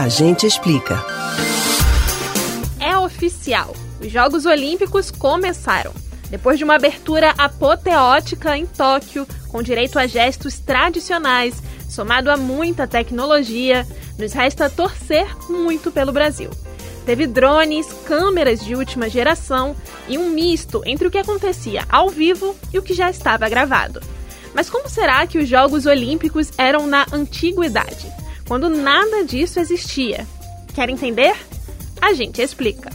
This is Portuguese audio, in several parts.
A gente explica. É oficial. Os Jogos Olímpicos começaram. Depois de uma abertura apoteótica em Tóquio, com direito a gestos tradicionais, somado a muita tecnologia, nos resta torcer muito pelo Brasil. Teve drones, câmeras de última geração e um misto entre o que acontecia ao vivo e o que já estava gravado. Mas como será que os Jogos Olímpicos eram na antiguidade, quando nada disso existia? Quer entender? A gente explica.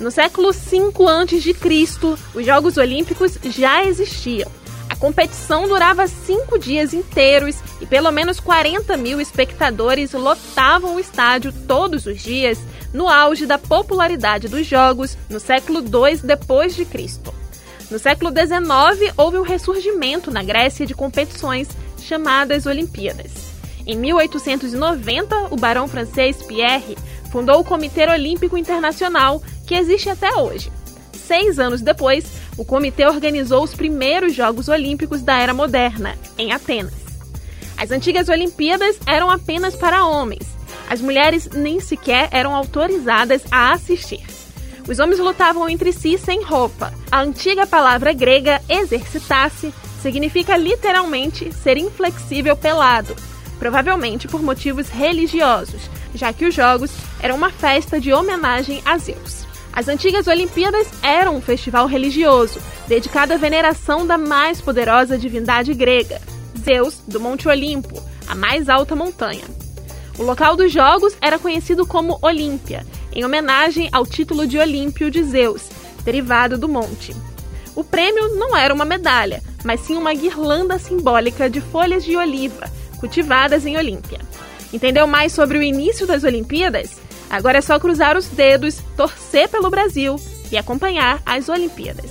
No século V a.C., os Jogos Olímpicos já existiam. A competição durava cinco dias inteiros e pelo menos 40 mil espectadores lotavam o estádio todos os dias no auge da popularidade dos Jogos no século II depois de Cristo. No século XIX houve o um ressurgimento na Grécia de competições chamadas Olimpíadas. Em 1890, o barão francês Pierre fundou o Comitê Olímpico Internacional, que existe até hoje. Seis anos depois, o comitê organizou os primeiros Jogos Olímpicos da Era Moderna, em Atenas. As antigas Olimpíadas eram apenas para homens. As mulheres nem sequer eram autorizadas a assistir. Os homens lutavam entre si sem roupa. A antiga palavra grega exercitar-se significa literalmente ser inflexível pelado, provavelmente por motivos religiosos, já que os Jogos eram uma festa de homenagem a Zeus. As antigas Olimpíadas eram um festival religioso, dedicado à veneração da mais poderosa divindade grega, Zeus do Monte Olimpo, a mais alta montanha. O local dos jogos era conhecido como Olímpia, em homenagem ao título de Olímpio de Zeus, derivado do monte. O prêmio não era uma medalha, mas sim uma guirlanda simbólica de folhas de oliva, cultivadas em Olímpia. Entendeu mais sobre o início das Olimpíadas? Agora é só cruzar os dedos, torcer pelo Brasil e acompanhar as Olimpíadas.